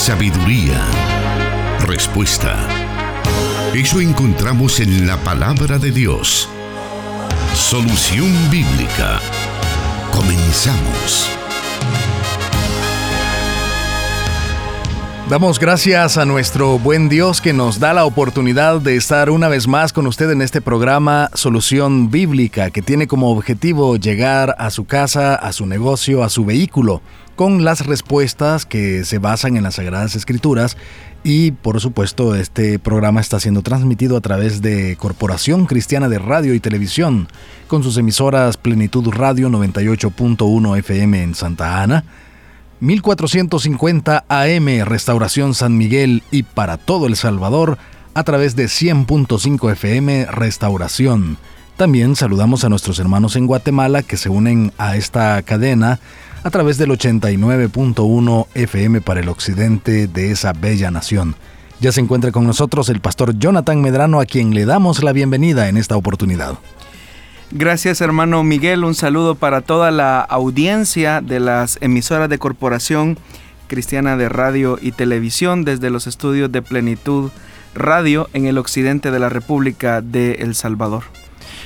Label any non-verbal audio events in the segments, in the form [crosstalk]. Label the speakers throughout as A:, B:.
A: sabiduría, respuesta. Eso encontramos en la palabra de Dios. Solución bíblica. Comenzamos.
B: Damos gracias a nuestro buen Dios que nos da la oportunidad de estar una vez más con usted en este programa Solución Bíblica, que tiene como objetivo llegar a su casa, a su negocio, a su vehículo, con las respuestas que se basan en las Sagradas Escrituras y por supuesto este programa está siendo transmitido a través de Corporación Cristiana de Radio y Televisión, con sus emisoras Plenitud Radio 98.1 FM en Santa Ana, 1450 AM Restauración San Miguel y para todo El Salvador a través de 100.5 FM Restauración. También saludamos a nuestros hermanos en Guatemala que se unen a esta cadena a través del 89.1 FM para el occidente de esa bella nación. Ya se encuentra con nosotros el pastor Jonathan Medrano a quien le damos la bienvenida en esta oportunidad.
C: Gracias hermano Miguel, un saludo para toda la audiencia de las emisoras de Corporación Cristiana de Radio y Televisión desde los estudios de Plenitud Radio en el occidente de la República de El Salvador.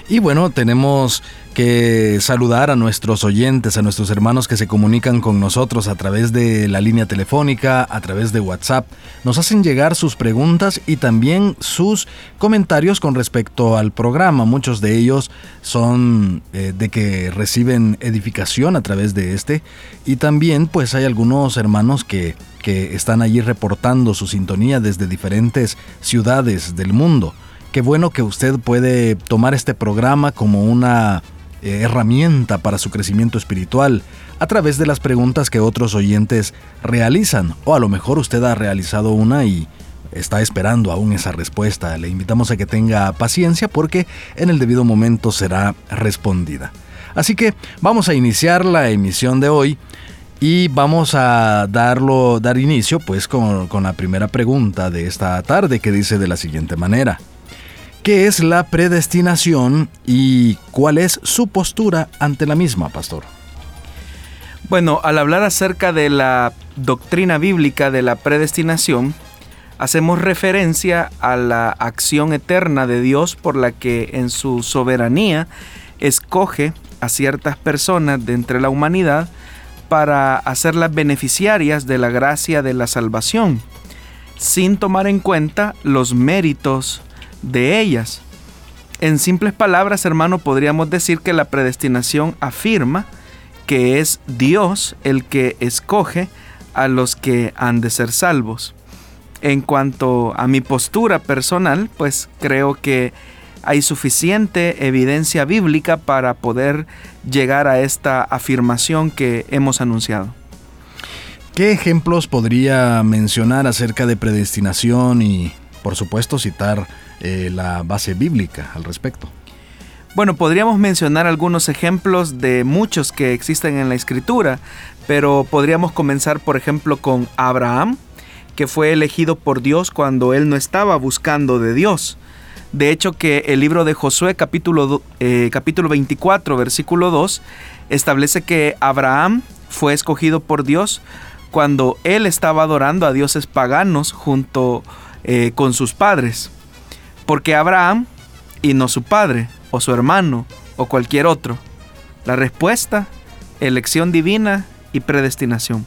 B: Y bueno, tenemos que saludar a nuestros oyentes, a nuestros hermanos que se comunican con nosotros a través de la línea telefónica, a través de WhatsApp. Nos hacen llegar sus preguntas y también sus comentarios con respecto al programa. Muchos de ellos son eh, de que reciben edificación a través de este. Y también pues hay algunos hermanos que, que están allí reportando su sintonía desde diferentes ciudades del mundo. Qué bueno que usted puede tomar este programa como una eh, herramienta para su crecimiento espiritual a través de las preguntas que otros oyentes realizan. O a lo mejor usted ha realizado una y está esperando aún esa respuesta. Le invitamos a que tenga paciencia porque en el debido momento será respondida. Así que vamos a iniciar la emisión de hoy y vamos a darlo, dar inicio pues con, con la primera pregunta de esta tarde que dice de la siguiente manera. ¿Qué es la predestinación y cuál es su postura ante la misma, pastor?
C: Bueno, al hablar acerca de la doctrina bíblica de la predestinación, hacemos referencia a la acción eterna de Dios por la que en su soberanía escoge a ciertas personas de entre la humanidad para hacerlas beneficiarias de la gracia de la salvación, sin tomar en cuenta los méritos de ellas. En simples palabras, hermano, podríamos decir que la predestinación afirma que es Dios el que escoge a los que han de ser salvos. En cuanto a mi postura personal, pues creo que hay suficiente evidencia bíblica para poder llegar a esta afirmación que hemos anunciado.
B: ¿Qué ejemplos podría mencionar acerca de predestinación y, por supuesto, citar eh, la base bíblica al respecto.
C: Bueno, podríamos mencionar algunos ejemplos de muchos que existen en la escritura, pero podríamos comenzar por ejemplo con Abraham, que fue elegido por Dios cuando él no estaba buscando de Dios. De hecho que el libro de Josué capítulo, eh, capítulo 24 versículo 2 establece que Abraham fue escogido por Dios cuando él estaba adorando a dioses paganos junto eh, con sus padres. Porque Abraham y no su padre, o su hermano, o cualquier otro? La respuesta, elección divina y predestinación.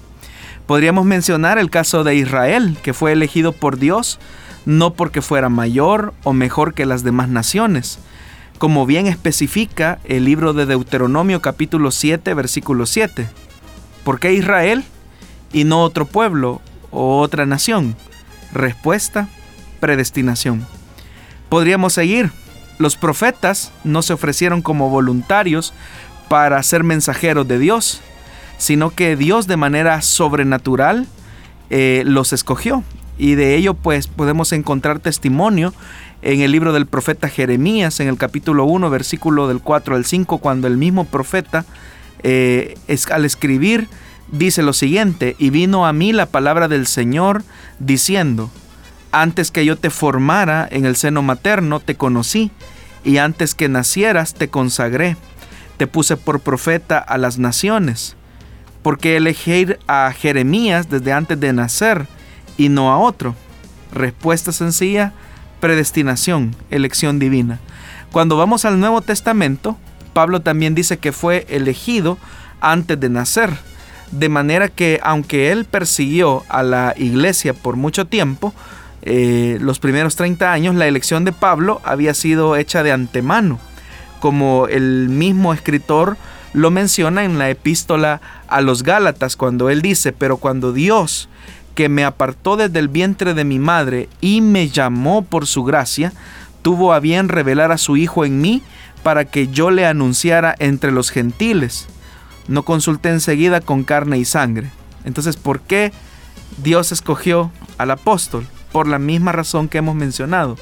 C: Podríamos mencionar el caso de Israel, que fue elegido por Dios no porque fuera mayor o mejor que las demás naciones, como bien especifica el libro de Deuteronomio capítulo 7 versículo 7. ¿Por qué Israel y no otro pueblo o otra nación? Respuesta, predestinación. Podríamos seguir. Los profetas no se ofrecieron como voluntarios para ser mensajeros de Dios, sino que Dios de manera sobrenatural eh, los escogió. Y de ello pues podemos encontrar testimonio en el libro del profeta Jeremías, en el capítulo 1, versículo del 4 al 5, cuando el mismo profeta eh, al escribir dice lo siguiente, y vino a mí la palabra del Señor diciendo, antes que yo te formara en el seno materno, te conocí, y antes que nacieras, te consagré. Te puse por profeta a las naciones, porque elegir a Jeremías desde antes de nacer, y no a otro? Respuesta sencilla, predestinación, elección divina. Cuando vamos al Nuevo Testamento, Pablo también dice que fue elegido antes de nacer, de manera que aunque él persiguió a la iglesia por mucho tiempo, eh, los primeros 30 años, la elección de Pablo había sido hecha de antemano, como el mismo escritor lo menciona en la epístola a los Gálatas, cuando él dice, pero cuando Dios, que me apartó desde el vientre de mi madre y me llamó por su gracia, tuvo a bien revelar a su Hijo en mí para que yo le anunciara entre los gentiles. No consulté enseguida con carne y sangre. Entonces, ¿por qué Dios escogió al apóstol? Por la misma razón que hemos mencionado,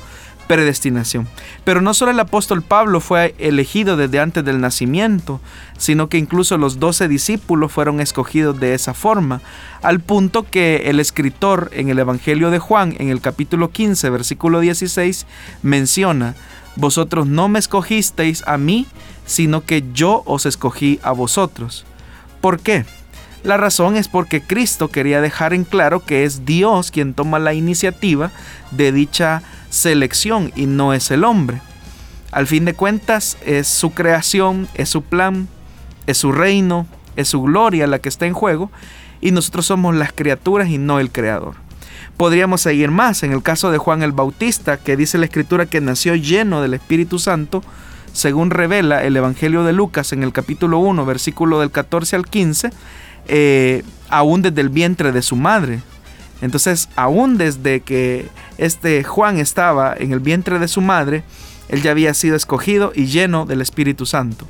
C: predestinación. Pero no solo el apóstol Pablo fue elegido desde antes del nacimiento, sino que incluso los doce discípulos fueron escogidos de esa forma, al punto que el escritor en el Evangelio de Juan, en el capítulo 15, versículo 16, menciona, Vosotros no me escogisteis a mí, sino que yo os escogí a vosotros. ¿Por qué? La razón es porque Cristo quería dejar en claro que es Dios quien toma la iniciativa de dicha selección y no es el hombre. Al fin de cuentas es su creación, es su plan, es su reino, es su gloria la que está en juego y nosotros somos las criaturas y no el creador. Podríamos seguir más en el caso de Juan el Bautista, que dice la escritura que nació lleno del Espíritu Santo, según revela el Evangelio de Lucas en el capítulo 1, versículo del 14 al 15, eh, aún desde el vientre de su madre. Entonces, aún desde que este Juan estaba en el vientre de su madre, él ya había sido escogido y lleno del Espíritu Santo.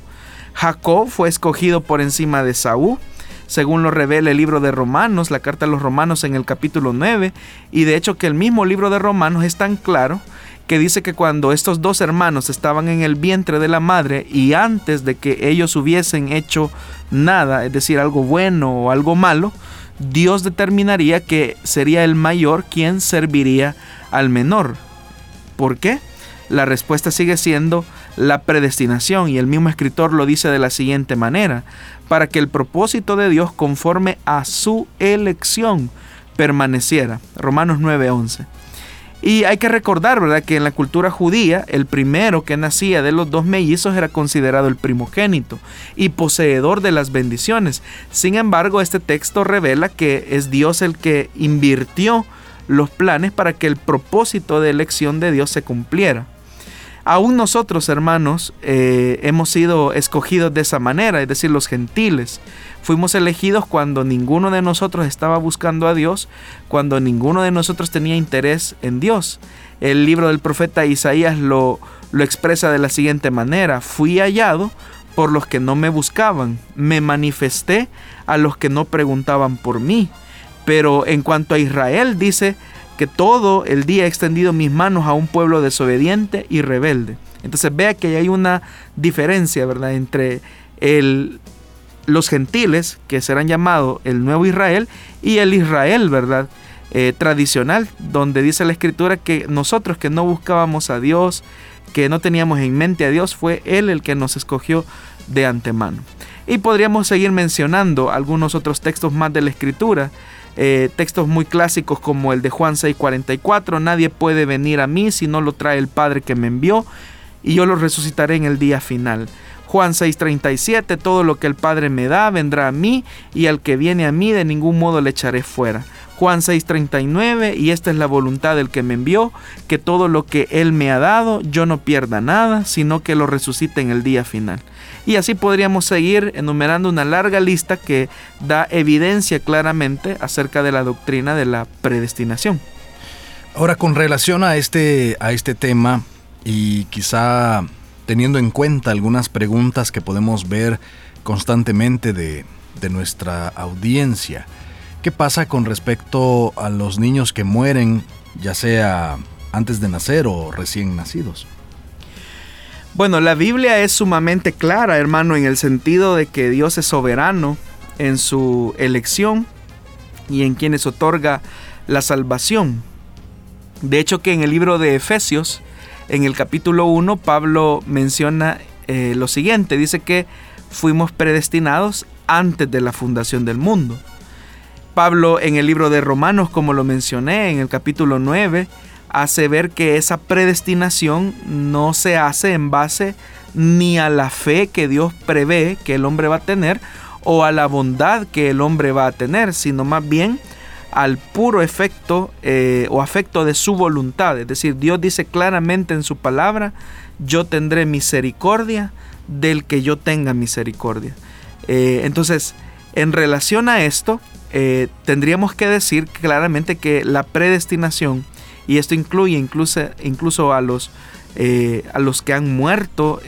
C: Jacob fue escogido por encima de Saúl, según lo revela el libro de Romanos, la carta a los Romanos en el capítulo 9, y de hecho que el mismo libro de Romanos es tan claro que dice que cuando estos dos hermanos estaban en el vientre de la madre y antes de que ellos hubiesen hecho nada, es decir, algo bueno o algo malo, Dios determinaría que sería el mayor quien serviría al menor. ¿Por qué? La respuesta sigue siendo la predestinación y el mismo escritor lo dice de la siguiente manera, para que el propósito de Dios conforme a su elección permaneciera. Romanos 9:11. Y hay que recordar, ¿verdad?, que en la cultura judía el primero que nacía de los dos mellizos era considerado el primogénito y poseedor de las bendiciones. Sin embargo, este texto revela que es Dios el que invirtió los planes para que el propósito de elección de Dios se cumpliera. Aún nosotros, hermanos, eh, hemos sido escogidos de esa manera, es decir, los gentiles. Fuimos elegidos cuando ninguno de nosotros estaba buscando a Dios, cuando ninguno de nosotros tenía interés en Dios. El libro del profeta Isaías lo, lo expresa de la siguiente manera, fui hallado por los que no me buscaban, me manifesté a los que no preguntaban por mí. Pero en cuanto a Israel dice, que todo el día he extendido mis manos a un pueblo desobediente y rebelde. Entonces vea que hay una diferencia, ¿verdad?, entre el, los gentiles, que serán llamados el nuevo Israel, y el Israel, ¿verdad?, eh, tradicional, donde dice la escritura que nosotros que no buscábamos a Dios, que no teníamos en mente a Dios, fue Él el que nos escogió de antemano. Y podríamos seguir mencionando algunos otros textos más de la escritura, eh, textos muy clásicos como el de Juan 6:44, nadie puede venir a mí si no lo trae el Padre que me envió, y yo lo resucitaré en el día final. Juan 6:37, todo lo que el Padre me da vendrá a mí, y al que viene a mí de ningún modo le echaré fuera. Juan 6:39, y esta es la voluntad del que me envió, que todo lo que Él me ha dado, yo no pierda nada, sino que lo resucite en el día final. Y así podríamos seguir enumerando una larga lista que da evidencia claramente acerca de la doctrina de la predestinación.
B: Ahora, con relación a este, a este tema, y quizá teniendo en cuenta algunas preguntas que podemos ver constantemente de, de nuestra audiencia, ¿Qué pasa con respecto a los niños que mueren, ya sea antes de nacer o recién nacidos?
C: Bueno, la Biblia es sumamente clara, hermano, en el sentido de que Dios es soberano en su elección y en quienes otorga la salvación. De hecho que en el libro de Efesios, en el capítulo 1, Pablo menciona eh, lo siguiente, dice que fuimos predestinados antes de la fundación del mundo. Pablo en el libro de Romanos, como lo mencioné en el capítulo 9, hace ver que esa predestinación no se hace en base ni a la fe que Dios prevé que el hombre va a tener o a la bondad que el hombre va a tener, sino más bien al puro efecto eh, o afecto de su voluntad. Es decir, Dios dice claramente en su palabra, yo tendré misericordia del que yo tenga misericordia. Eh, entonces, en relación a esto, eh, tendríamos que decir claramente que la predestinación, y esto incluye incluso, incluso a, los, a los que han muerto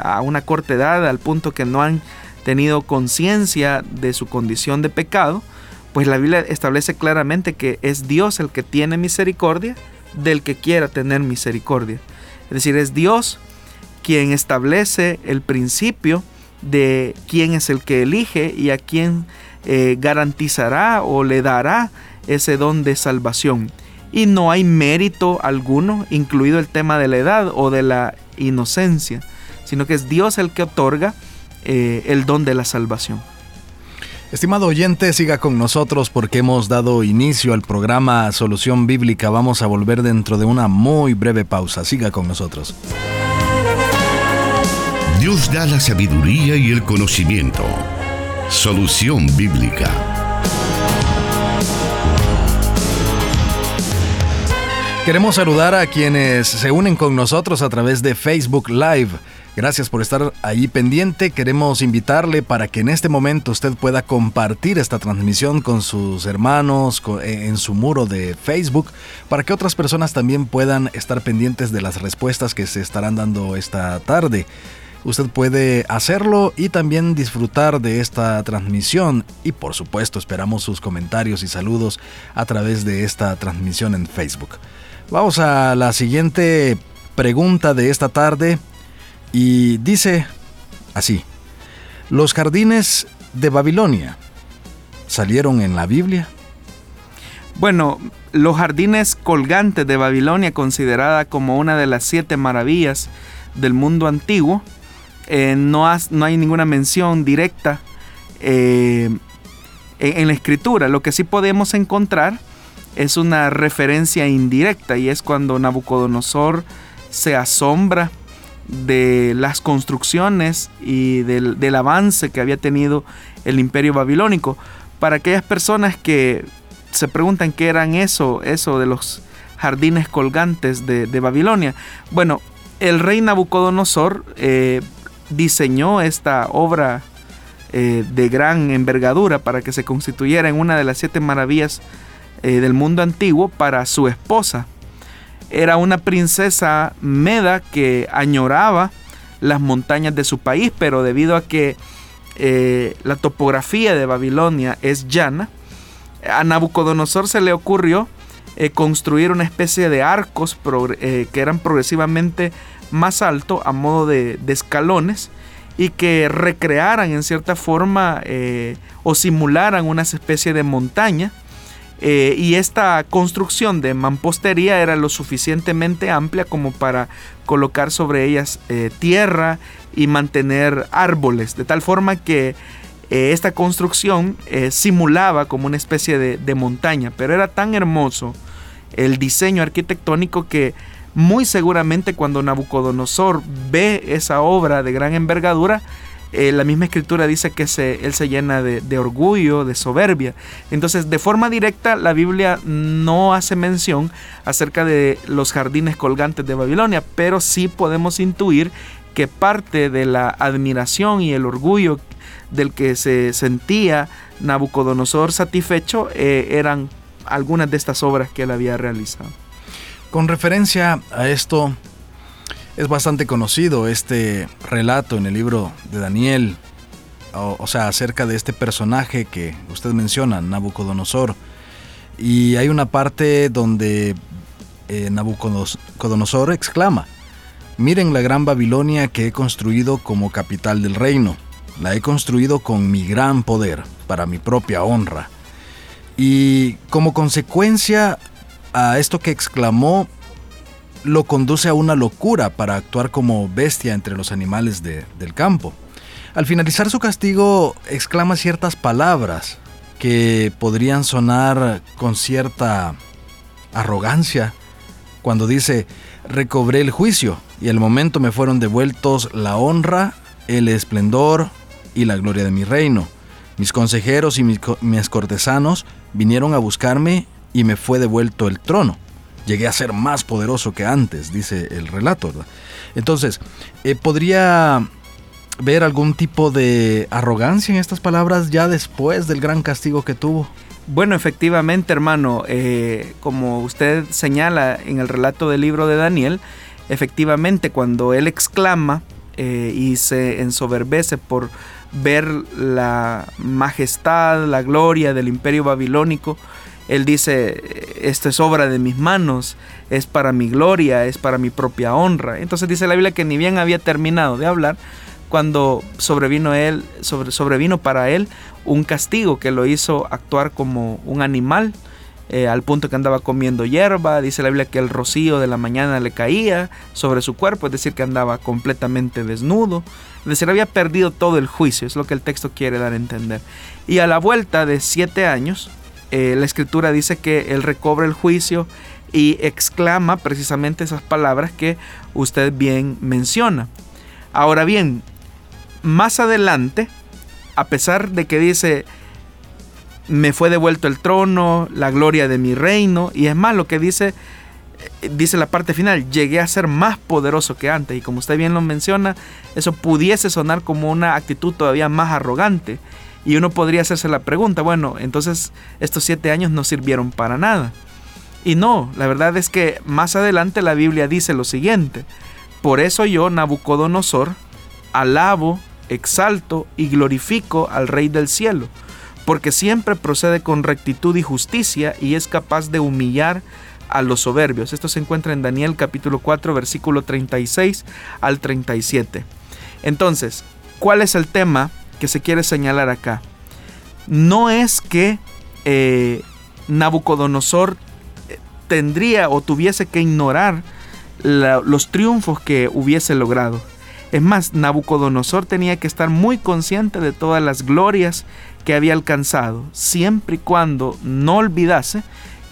C: a una corta edad, al punto que no han tenido conciencia de su condición de pecado, pues la Biblia establece claramente que es Dios el que tiene misericordia del que quiera tener misericordia. Es decir, es Dios quien establece el principio de quién es el que elige y a quién eh, garantizará o le dará ese don de salvación. Y no hay mérito alguno, incluido el tema de la edad o de la inocencia, sino que es Dios el que otorga eh, el don de la salvación.
B: Estimado oyente, siga con nosotros porque hemos dado inicio al programa Solución Bíblica. Vamos a volver dentro de una muy breve pausa. Siga con nosotros.
A: Dios da la sabiduría y el conocimiento. Solución Bíblica.
B: Queremos saludar a quienes se unen con nosotros a través de Facebook Live. Gracias por estar ahí pendiente. Queremos invitarle para que en este momento usted pueda compartir esta transmisión con sus hermanos eh, en su muro de Facebook para que otras personas también puedan estar pendientes de las respuestas que se estarán dando esta tarde. Usted puede hacerlo y también disfrutar de esta transmisión y por supuesto esperamos sus comentarios y saludos a través de esta transmisión en Facebook. Vamos a la siguiente pregunta de esta tarde y dice así, los jardines de Babilonia salieron en la Biblia.
C: Bueno, los jardines colgantes de Babilonia, considerada como una de las siete maravillas del mundo antiguo, eh, no, hay ninguna mención directa eh, en, la escritura. Lo que sí podemos encontrar es una referencia indirecta y es cuando Nabucodonosor se asombra de las construcciones y del, avance que había tenido el imperio babilónico. Para aquellas personas que se preguntan qué eran eso, eso de los jardines colgantes de, Babilonia. Bueno, el rey Nabucodonosor eh, diseñó esta obra eh, de gran envergadura para que se constituyera en una de las siete maravillas eh, del mundo antiguo para su esposa, era una princesa meda que añoraba las montañas de su país, pero debido a que eh, la topografía de Babilonia es llana, a Nabucodonosor se le ocurrió eh, construir una especie de arcos eh, que eran progresivamente más altos a modo de, de, escalones y que recrearan en cierta forma o simularan una especie de montaña eh, y esta construcción de mampostería era lo suficientemente amplia como para colocar sobre ellas eh, tierra y mantener árboles, de tal forma que eh, esta construcción simulaba como una especie de, de montaña, pero era tan hermoso el diseño arquitectónico que muy seguramente cuando Nabucodonosor ve esa obra de gran envergadura, eh, la misma escritura dice que él se llena de, orgullo, de soberbia. Entonces, de forma directa, la Biblia no hace mención acerca de los jardines colgantes de Babilonia, pero sí podemos intuir que parte de la admiración y el orgullo del que se sentía Nabucodonosor satisfecho eh, eran algunas de estas obras que él había realizado.
B: Con referencia a esto, es bastante conocido este relato en el libro de Daniel, o, sea, acerca de este personaje que usted menciona, Nabucodonosor. Y hay una parte donde eh, Nabucodonosor exclama, miren la gran Babilonia que he construido como capital del reino. La he construido con mi gran poder, para mi propia honra. Y como consecuencia a esto que exclamó, lo conduce a una locura para actuar como bestia entre los animales del campo. Al finalizar su castigo, exclama ciertas palabras que podrían sonar con cierta arrogancia cuando dice, recobré el juicio y al momento me fueron devueltos la honra, el esplendor y la gloria de mi reino. Mis consejeros y mis, cortesanos vinieron a buscarme y me fue devuelto el trono. Llegué a ser más poderoso que antes, dice el relato. Entonces, eh, ¿podría ver algún tipo de arrogancia en estas palabras ya después del gran castigo que tuvo?
C: Bueno, efectivamente, hermano, eh, como usted señala en el relato del libro de Daniel, efectivamente cuando él exclama eh, y se ensoberbece por ver la majestad, la gloria del imperio babilónico, él dice, esto es obra de mis manos, es para mi gloria, es para mi propia honra. Entonces dice la Biblia que ni bien había terminado de hablar, cuando sobrevino, él, sobre, sobrevino para él un castigo que lo hizo actuar como un animal, eh, al punto que andaba comiendo hierba, dice la Biblia que el rocío de la mañana le caía sobre su cuerpo, es decir, que andaba completamente desnudo, es decir, había perdido todo el juicio, es lo que el texto quiere dar a entender. Y a la vuelta de siete años, eh, la escritura dice que él recobra el juicio y exclama precisamente esas palabras que usted bien menciona. Ahora bien, más adelante, a pesar de que dice, me fue devuelto el trono, la gloria de mi reino, y es más lo que dice, eh, dice la parte final, llegué a ser más poderoso que antes, y como usted bien lo menciona, eso pudiese sonar como una actitud todavía más arrogante, y uno podría hacerse la pregunta, bueno, entonces estos siete años no sirvieron para nada. Y no, la verdad es que más adelante la Biblia dice lo siguiente, por eso yo, Nabucodonosor, alabo exalto y glorifico al Rey del cielo, porque siempre procede con rectitud y justicia y es capaz de humillar a los soberbios. Esto se encuentra en Daniel capítulo 4 versículo 36 al 37. Entonces, ¿cuál es el tema que se quiere señalar acá? No es que eh, Nabucodonosor eh, tendría o tuviese que ignorar los triunfos que hubiese logrado. Es más, Nabucodonosor tenía que estar muy consciente de todas las glorias que había alcanzado, siempre y cuando no olvidase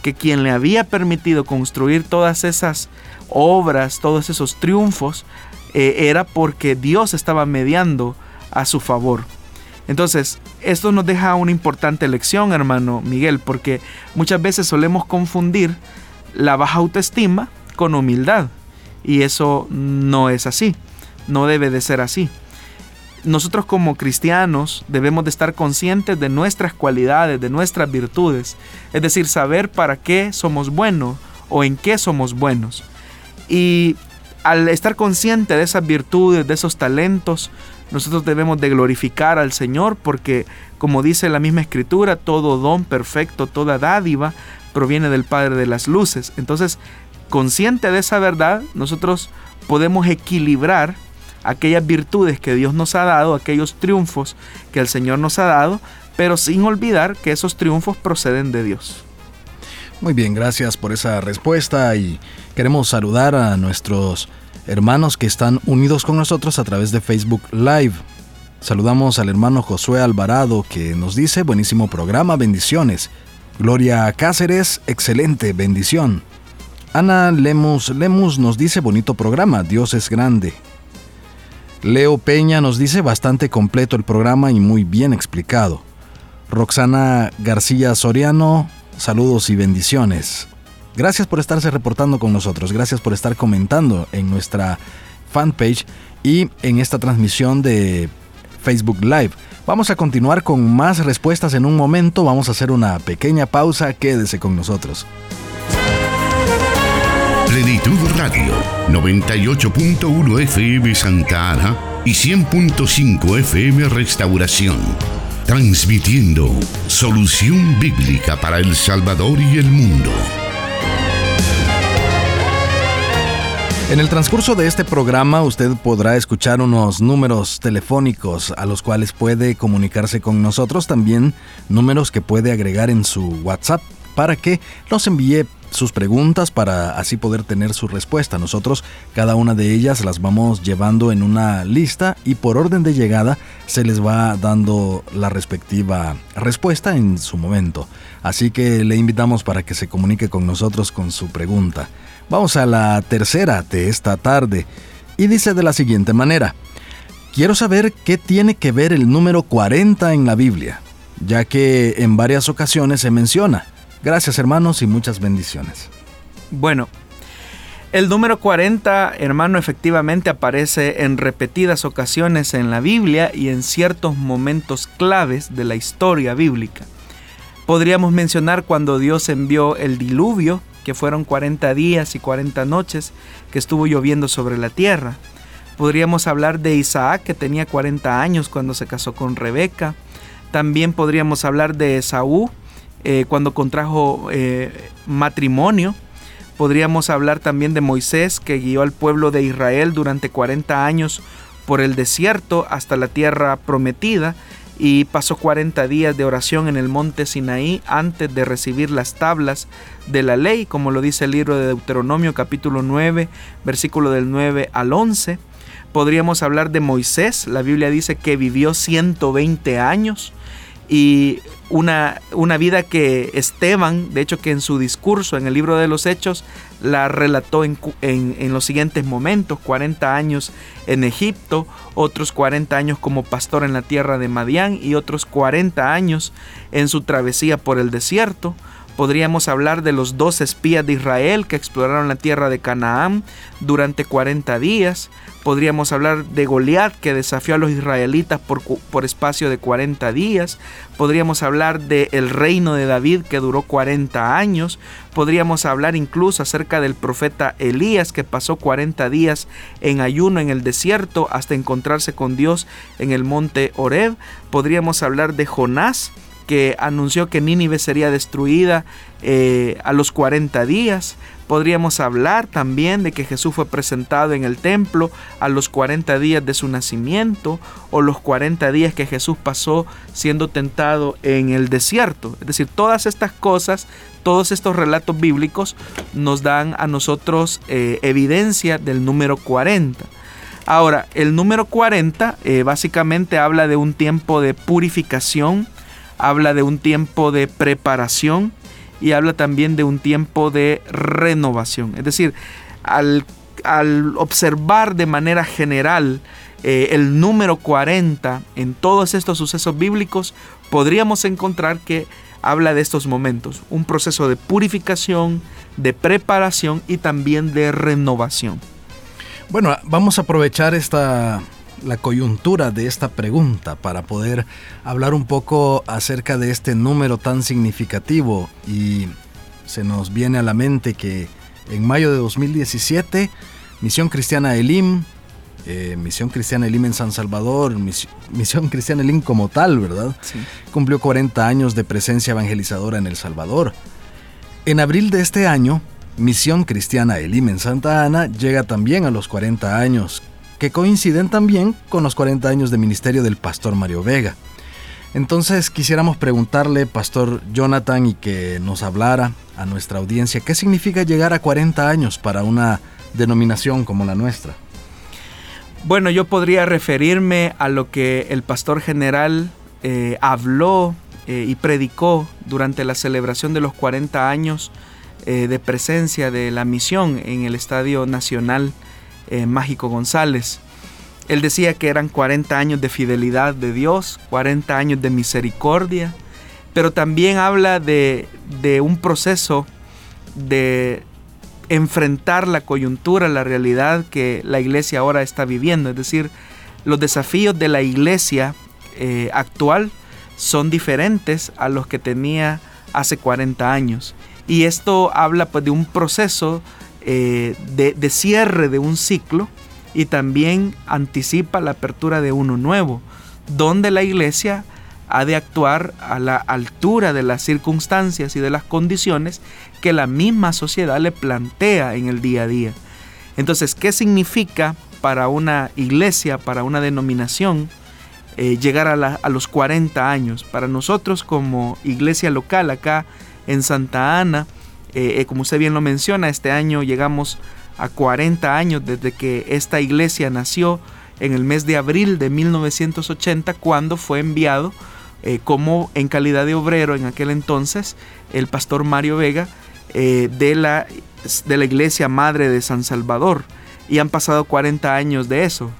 C: que quien le había permitido construir todas esas obras, todos esos triunfos, eh, era porque Dios estaba mediando a su favor. Entonces, esto nos deja una importante lección, hermano Miguel, porque muchas veces solemos confundir la baja autoestima con humildad, y eso no es así no debe de ser así. Nosotros como cristianos debemos de estar conscientes de nuestras cualidades, de nuestras virtudes, es decir, saber para qué somos buenos o en qué somos buenos. Y al estar consciente de esas virtudes, de esos talentos, nosotros debemos de glorificar al Señor porque, como dice la misma escritura, todo don perfecto, toda dádiva proviene del Padre de las Luces. Entonces, consciente de esa verdad, nosotros podemos equilibrar aquellas virtudes que Dios nos ha dado, aquellos triunfos que el Señor nos ha dado, pero sin olvidar que esos triunfos proceden de Dios.
B: Muy bien, gracias por esa respuesta y queremos saludar a nuestros hermanos que están unidos con nosotros a través de Facebook Live. Saludamos al hermano Josué Alvarado que nos dice buenísimo programa, bendiciones. Gloria Cáceres, excelente, bendición. Ana Lemus Lemus nos dice bonito programa, Dios es grande. Leo Peña nos dice bastante completo el programa y muy bien explicado. Roxana García Soriano, saludos y bendiciones. Gracias por estarse reportando con nosotros, gracias por estar comentando en nuestra fanpage y en esta transmisión de Facebook Live. Vamos a continuar con más respuestas en un momento, vamos a hacer una pequeña pausa, quédese con nosotros.
A: Plenitud Radio, 98.1 FM Santa Ana y 100.5 FM Restauración. Transmitiendo solución bíblica para El Salvador y el mundo.
B: En el transcurso de este programa usted podrá escuchar unos números telefónicos a los cuales puede comunicarse con nosotros, también números que puede agregar en su WhatsApp para que nos envíe sus preguntas para así poder tener su respuesta. Nosotros cada una de ellas las vamos llevando en una lista y por orden de llegada se les va dando la respectiva respuesta en su momento. Así que le invitamos para que se comunique con nosotros con su pregunta. Vamos a la tercera de esta tarde y dice de la siguiente manera. Quiero saber qué tiene que ver el número 40 en la Biblia, ya que en varias ocasiones se menciona. Gracias hermanos y muchas bendiciones.
C: Bueno, el número 40, hermano, efectivamente aparece en repetidas ocasiones en la Biblia y en ciertos momentos claves de la historia bíblica. Podríamos mencionar cuando Dios envió el diluvio, que fueron 40 días y 40 noches que estuvo lloviendo sobre la tierra. Podríamos hablar de Isaac, que tenía 40 años cuando se casó con Rebeca. También podríamos hablar de Esaú, eh, cuando contrajo eh, matrimonio. Podríamos hablar también de Moisés, que guió al pueblo de Israel durante 40 años por el desierto hasta la tierra prometida y pasó 40 días de oración en el monte Sinaí antes de recibir las tablas de la ley, como lo dice el libro de Deuteronomio capítulo 9, versículo del 9 al 11. Podríamos hablar de Moisés. La Biblia dice que vivió 120 años y una, una, vida que Esteban, de hecho que en su discurso en el libro de los Hechos, la relató en, en, los siguientes momentos, 40 años en Egipto, otros 40 años como pastor en la tierra de Madián y otros 40 años en su travesía por el desierto. Podríamos hablar de los dos espías de Israel que exploraron la tierra de Canaán durante 40 días. Podríamos hablar de Goliat que desafió a los israelitas por, por espacio de 40 días. Podríamos hablar del el reino de David que duró 40 años. Podríamos hablar incluso acerca del profeta Elías que pasó 40 días en ayuno en el desierto hasta encontrarse con Dios en el monte Horeb. Podríamos hablar de Jonás que anunció que Nínive sería destruida eh, a los 40 días. Podríamos hablar también de que Jesús fue presentado en el templo a los 40 días de su nacimiento o los 40 días que Jesús pasó siendo tentado en el desierto. Es decir, todas estas cosas, todos estos relatos bíblicos nos dan a nosotros eh, evidencia del número 40. Ahora, el número 40 eh, básicamente habla de un tiempo de purificación, habla de un tiempo de preparación y habla también de un tiempo de renovación. Es decir, al, observar de manera general eh, el número 40 en todos estos sucesos bíblicos, podríamos encontrar que habla de estos momentos, un proceso de purificación, de preparación y también de renovación.
B: Bueno, vamos a aprovechar esta la coyuntura de esta pregunta para poder hablar un poco acerca de este número tan significativo y se nos viene a la mente que en mayo de 2017 Misión Cristiana Elim, eh, Misión Cristiana Elim en San Salvador, Misión, Cristiana Elim como tal, ¿verdad? Cumplió 40 años de presencia evangelizadora en El Salvador. En abril de este año, Misión Cristiana Elim en Santa Ana llega también a los 40 años, que coinciden también con los 40 años de ministerio del pastor Mario Vega. Entonces quisiéramos preguntarle, pastor Jonathan, y que nos hablara a nuestra audiencia, ¿qué significa llegar a 40 años para una denominación como la nuestra?
C: Bueno, yo podría referirme a lo que el pastor general eh, habló eh, y predicó durante la celebración de los 40 años eh, de presencia de la misión en el Estadio Nacional eh, Mágico González. Él decía que eran 40 años de fidelidad de Dios, 40 años de misericordia, pero también habla de, de un proceso de enfrentar la coyuntura, la realidad que la iglesia ahora está viviendo. Es decir, los desafíos de la iglesia eh, actual son diferentes a los que tenía hace 40 años. Y esto habla pues, de un proceso eh, de, cierre de un ciclo y también anticipa la apertura de uno nuevo, donde la iglesia ha de actuar a la altura de las circunstancias y de las condiciones que la misma sociedad le plantea en el día a día. Entonces, ¿qué significa para una iglesia, para una denominación, eh, llegar a, a, los 40 años? Para nosotros como iglesia local acá en Santa Ana, eh, eh, como usted bien lo menciona, este año llegamos a 40 años desde que esta iglesia nació en el mes de abril de 1980 cuando fue enviado eh, como en calidad de obrero en aquel entonces el pastor Mario Vega de, la, de la iglesia madre de San Salvador y han pasado 40 años de eso.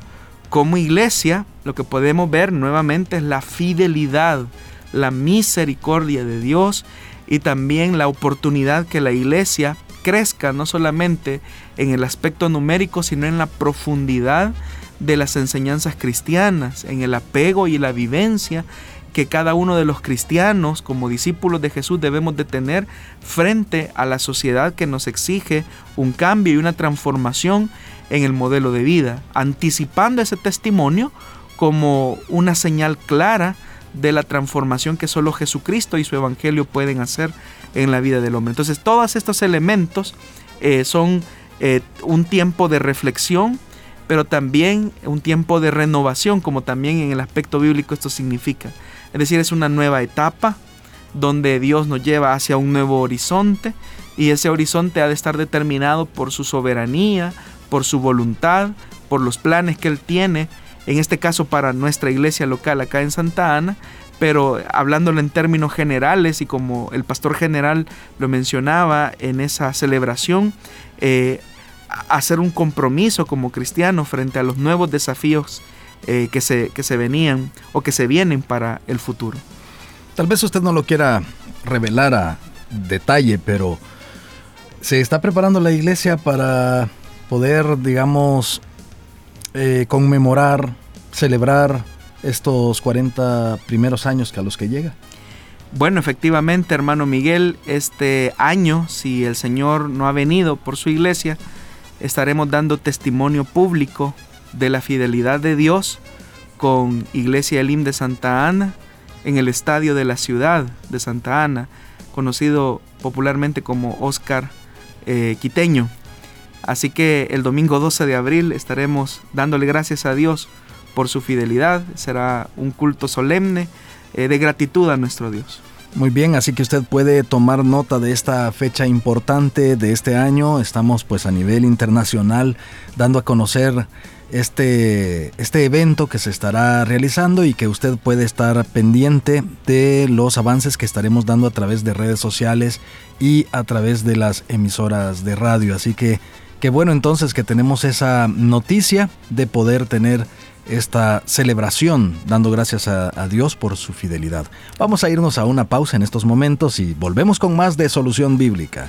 C: Como iglesia lo que podemos ver nuevamente es la fidelidad, la misericordia de Dios y también la oportunidad que la iglesia crezca no solamente en el aspecto numérico, sino en la profundidad de las enseñanzas cristianas, en el apego y la vivencia que cada uno de los cristianos como discípulos de Jesús debemos de tener frente a la sociedad que nos exige un cambio y una transformación en el modelo de vida, anticipando ese testimonio como una señal clara de la transformación que solo Jesucristo y su Evangelio pueden hacer en la vida del hombre. Entonces todos estos elementos eh, son eh, un tiempo de reflexión, pero también un tiempo de renovación, como también en el aspecto bíblico esto significa. Es decir, es una nueva etapa donde Dios nos lleva hacia un nuevo horizonte y ese horizonte ha de estar determinado por su soberanía, por su voluntad, por los planes que Él tiene en este caso para nuestra iglesia local acá en Santa Ana, pero hablándolo en términos generales y como el pastor general lo mencionaba en esa celebración, eh, hacer un compromiso como cristiano frente a los nuevos desafíos eh, que, se, que se venían o que se vienen para el futuro.
B: Tal vez usted no lo quiera revelar a detalle, pero se está preparando la iglesia para poder, digamos, eh, conmemorar, celebrar estos 40 primeros años que a los que llega?
C: Bueno, efectivamente, hermano Miguel, este año, si el Señor no ha venido por su iglesia, estaremos dando testimonio público de la fidelidad de Dios con Iglesia Elim de Santa Ana en el estadio de la ciudad de Santa Ana, conocido popularmente como Oscar eh, Quiteño. Así que el domingo 12 de abril estaremos dándole gracias a Dios por su fidelidad. Será un culto solemne eh, de gratitud a nuestro Dios.
B: Muy bien, así que usted puede tomar nota de esta fecha importante de este año. Estamos pues a nivel internacional dando a conocer este, este evento que se estará realizando y que usted puede estar pendiente de los avances que estaremos dando a través de redes sociales y a través de las emisoras de radio. Así que Qué bueno entonces que tenemos esa noticia de poder tener esta celebración, dando gracias a, a, Dios por su fidelidad. Vamos a irnos a una pausa en estos momentos y volvemos con más de Solución Bíblica.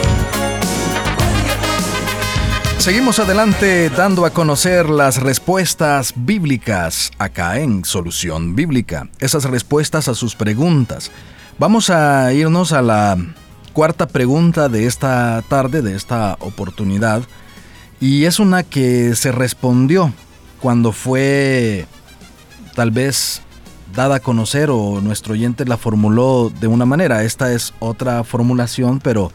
B: Seguimos adelante dando a conocer las respuestas bíblicas acá en Solución Bíblica, esas respuestas a sus preguntas. Vamos a irnos a la cuarta pregunta de esta tarde, de esta oportunidad, y es una que se respondió cuando fue tal vez dada a conocer o nuestro oyente la formuló de una manera. Esta es otra formulación, pero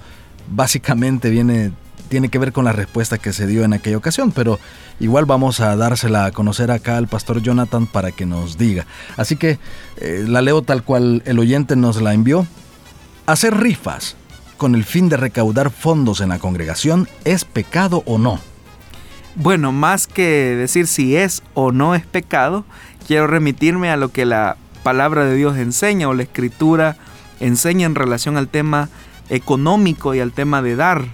B: básicamente viene tiene que ver con la respuesta que se dio en aquella ocasión, pero igual vamos a dársela a conocer acá al pastor Jonathan para que nos diga. Así que eh, la leo tal cual el oyente nos la envió. Hacer rifas con el fin de recaudar fondos en la congregación es pecado o no?
C: Bueno, más que decir si es o no es pecado, quiero remitirme a lo que la palabra de Dios enseña o la escritura enseña en relación al tema económico y al tema de dar.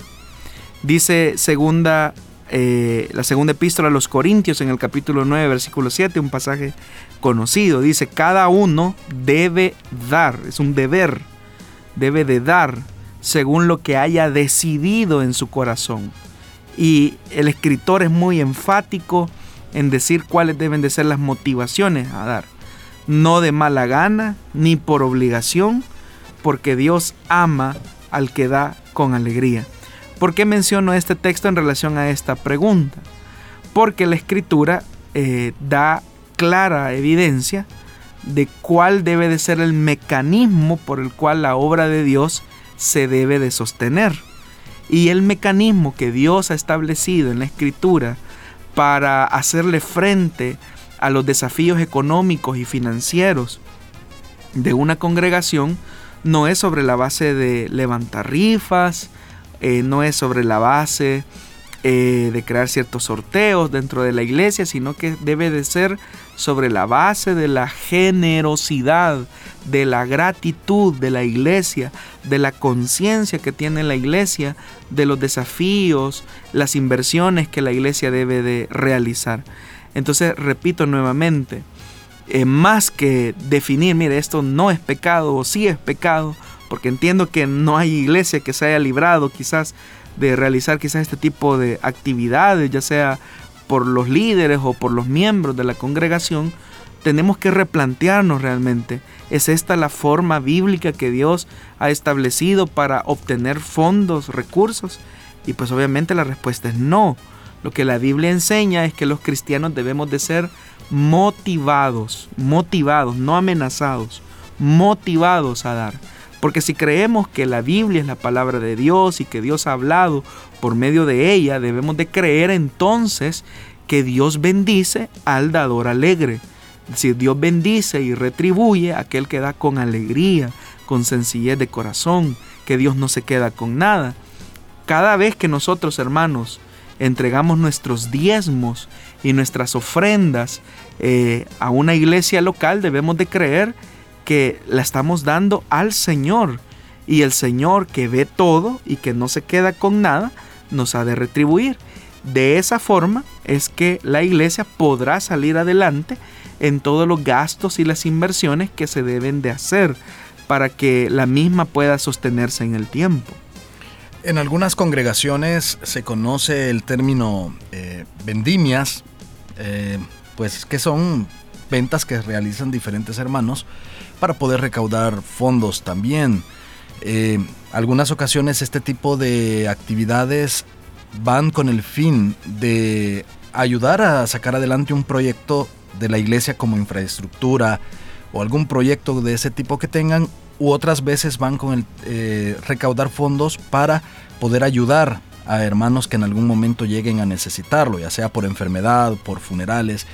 C: Dice segunda, eh, la segunda epístola a los Corintios en el capítulo 9, versículo 7, un pasaje conocido. Dice, cada uno debe dar, es un deber, debe de dar según lo que haya decidido en su corazón. Y el escritor es muy enfático en decir cuáles deben de ser las motivaciones a dar. No de mala gana, ni por obligación, porque Dios ama al que da con alegría. ¿Por qué menciono este texto en relación a esta pregunta? porque la escritura eh, da clara evidencia de cuál debe de ser el mecanismo por el cual la obra de Dios se debe de sostener. Y el mecanismo que Dios ha establecido en la escritura para hacerle frente a los desafíos económicos y financieros de una congregación no es sobre la base de levantar rifas, eh, no es sobre la base eh, de crear ciertos sorteos dentro de la iglesia, sino que debe de ser sobre la base de la generosidad, de la gratitud de la iglesia, de la conciencia que tiene la iglesia, de los desafíos, las inversiones que la iglesia debe de realizar. Entonces, repito nuevamente, eh, más que definir, mire, esto no es pecado o sí es pecado, porque entiendo que no hay iglesia que se haya librado quizás de realizar quizás este tipo de actividades, ya sea por los líderes o por los miembros de la congregación, tenemos que replantearnos realmente, ¿es esta la forma bíblica que Dios ha establecido para obtener fondos, recursos? Y pues obviamente la respuesta es no. Lo que la Biblia enseña es que los cristianos debemos de ser motivados, motivados, no amenazados, motivados a dar. Porque si creemos que la Biblia es la palabra de Dios y que Dios ha hablado por medio de ella, debemos de creer entonces que Dios bendice al dador alegre. Es decir, Dios bendice y retribuye a aquel que da con alegría, con sencillez de corazón, que Dios no se queda con nada. Cada vez que nosotros, hermanos, entregamos nuestros diezmos y nuestras ofrendas eh, a una iglesia local, debemos de creer que la estamos dando al Señor. Y el Señor que ve todo y que no se queda con nada, nos ha de retribuir. De esa forma es que la iglesia podrá salir adelante en todos los gastos y las inversiones que se deben de hacer para que la misma pueda sostenerse en el tiempo.
B: En algunas congregaciones se conoce el término eh, vendimias, eh, pues que son ventas que realizan diferentes hermanos para poder recaudar fondos también. Eh, algunas ocasiones este tipo de actividades van con el fin de ayudar a sacar adelante un proyecto de la iglesia como infraestructura o algún proyecto de ese tipo que tengan u otras veces van con el eh, recaudar fondos para poder ayudar a hermanos que en algún momento lleguen a necesitarlo, ya sea por enfermedad, por funerales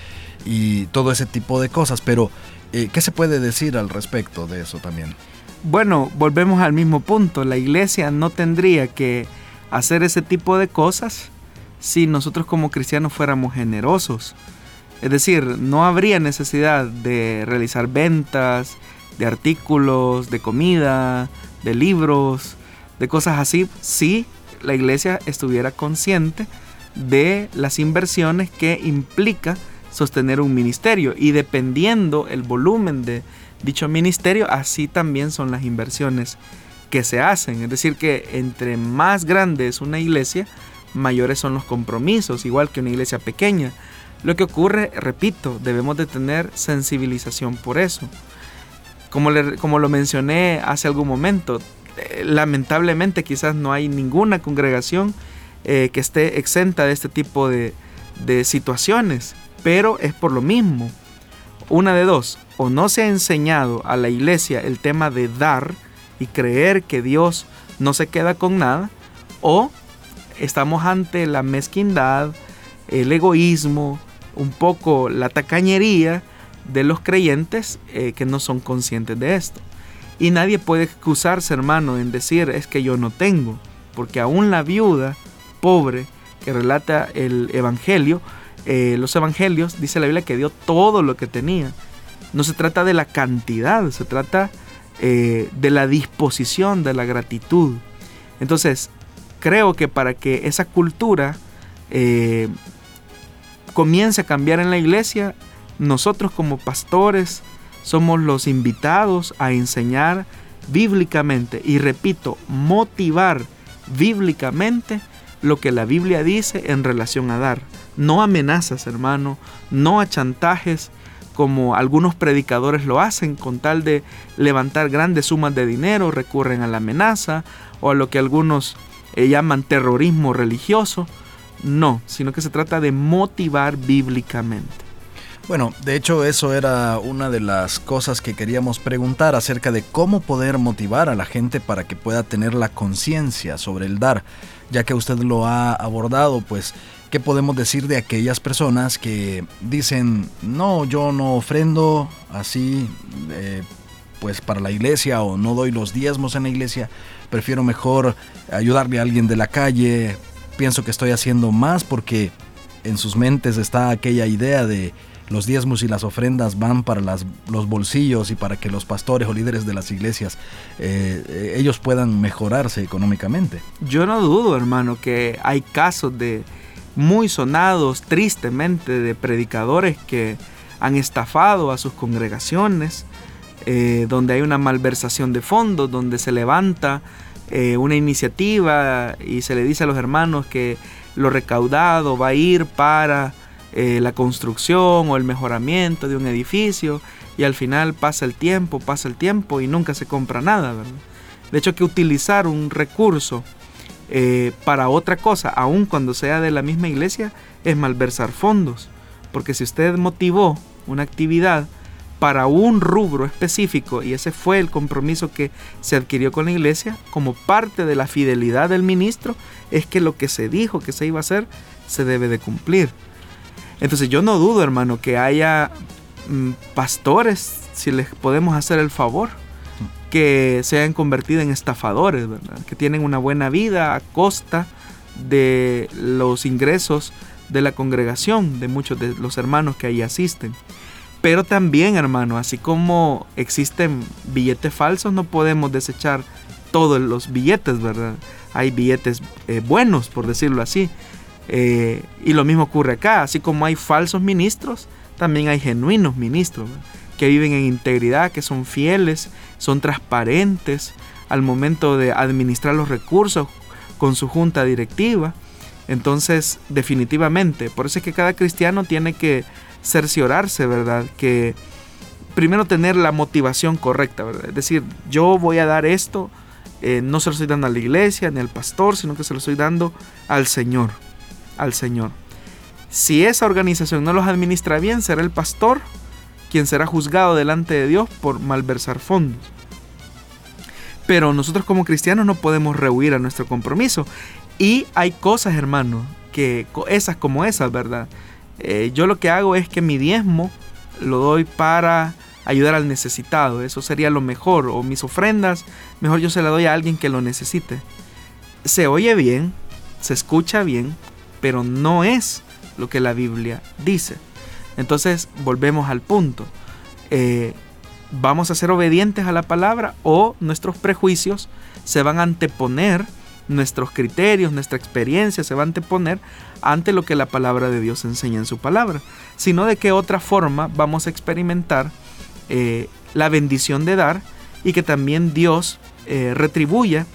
B: y todo ese tipo de cosas. Pero ¿Qué se puede decir al respecto de eso también?
C: Bueno, volvemos al mismo punto. La iglesia no tendría que hacer ese tipo de cosas si nosotros como cristianos fuéramos generosos. Es decir, no habría necesidad de realizar ventas de artículos, de comida, de libros, de cosas así, si la iglesia estuviera consciente de las inversiones que implica sostener un ministerio y dependiendo el volumen de dicho ministerio, así también son las inversiones que se hacen. Es decir, que entre más grande es una iglesia, mayores son los compromisos, igual que una iglesia pequeña. Lo que ocurre, repito, debemos de tener sensibilización por eso. Como, como lo mencioné hace algún momento, eh, lamentablemente quizás no hay ninguna congregación eh, que esté exenta de este tipo de, de situaciones pero es por lo mismo. Una de dos, o no se ha enseñado a la iglesia el tema de dar y creer que Dios no se queda con nada, o estamos ante la mezquindad, el egoísmo, un poco la tacañería de los creyentes eh, que no son conscientes de esto. Y nadie puede excusarse, hermano, en decir es que yo no tengo, porque aún la viuda pobre que relata el Evangelio eh, los evangelios, dice la Biblia que dio todo lo que tenía. No se trata de la cantidad, se trata eh, de la disposición, de la gratitud. Entonces, creo que para que esa cultura eh, comience a cambiar en la iglesia, nosotros como pastores somos los invitados a enseñar bíblicamente y repito, motivar bíblicamente lo que la Biblia dice en relación a dar no amenazas, hermano, no a chantajes como algunos predicadores lo hacen con tal de levantar grandes sumas de dinero, recurren a la amenaza o a lo que algunos eh, llaman terrorismo religioso. No, sino que se trata de motivar bíblicamente.
B: Bueno, de hecho eso era una de las cosas que queríamos preguntar acerca de cómo poder motivar a la gente para que pueda tener la conciencia sobre el dar, ya que usted lo ha abordado, pues, ¿qué podemos decir de aquellas personas que dicen, no, yo no ofrendo así, eh, pues, para la iglesia o no doy los diezmos en la iglesia, prefiero mejor ayudarle a alguien de la calle, pienso que estoy haciendo más porque en sus mentes está aquella idea de los diezmos y las ofrendas van para las, los bolsillos y para que los pastores o líderes de las iglesias eh, ellos puedan mejorarse económicamente.
C: Yo no dudo, hermano, que hay casos de muy sonados tristemente de predicadores que han estafado a sus congregaciones, eh, donde hay una malversación de fondos, donde se levanta una iniciativa y se le dice a los hermanos que lo recaudado va a ir para eh, la construcción o el mejoramiento de un edificio y al final pasa el tiempo, pasa el tiempo y nunca se compra nada, De hecho que utilizar un recurso eh, para otra cosa, aun cuando sea de la misma iglesia, es malversar fondos. Porque si usted motivó una actividad para un rubro específico y ese fue el compromiso que se adquirió con la iglesia, como parte de la fidelidad del ministro, es que lo que se dijo que se iba a hacer se debe de cumplir. Entonces yo no dudo, hermano, que haya mm, pastores, si les podemos hacer el favor, que se hayan convertido en estafadores. Que tienen una buena vida a costa de los ingresos de la congregación, de muchos de los hermanos que ahí asisten. Pero también, hermano, así como existen billetes falsos, no podemos desechar todos los billetes, ¿verdad? Hay billetes eh, buenos, por decirlo así. Eh, y lo mismo ocurre acá, así como hay falsos ministros, también hay genuinos ministros que viven en integridad, que son fieles, son transparentes al momento de administrar los recursos con su junta directiva. Entonces, definitivamente, por eso es que cada cristiano tiene que cerciorarse, ¿verdad? Que primero tener la motivación correcta, ¿verdad? Es decir, yo voy a dar esto, eh, no se lo estoy dando a la iglesia ni al pastor, sino que se lo estoy dando al Señor al Señor. Si esa organización no los administra bien, será el pastor quien será juzgado delante de Dios por malversar fondos. Pero nosotros como cristianos no podemos rehuir a nuestro compromiso. Y hay cosas, hermano, que esas como esas, ¿verdad? Eh, yo lo que hago es que mi diezmo lo doy para ayudar al necesitado. Eso sería lo mejor. O mis ofrendas, mejor yo se la doy a alguien que lo necesite. Se oye bien, se escucha bien, pero no es lo que la Biblia dice. Entonces volvemos al punto. Eh, ¿Vamos a ser obedientes a la palabra o nuestros prejuicios se van a anteponer, nuestros criterios, nuestra experiencia se va a anteponer ante lo que la palabra de Dios enseña en su palabra? Sino de qué otra forma vamos a experimentar eh, la bendición de dar y que también Dios eh, retribuya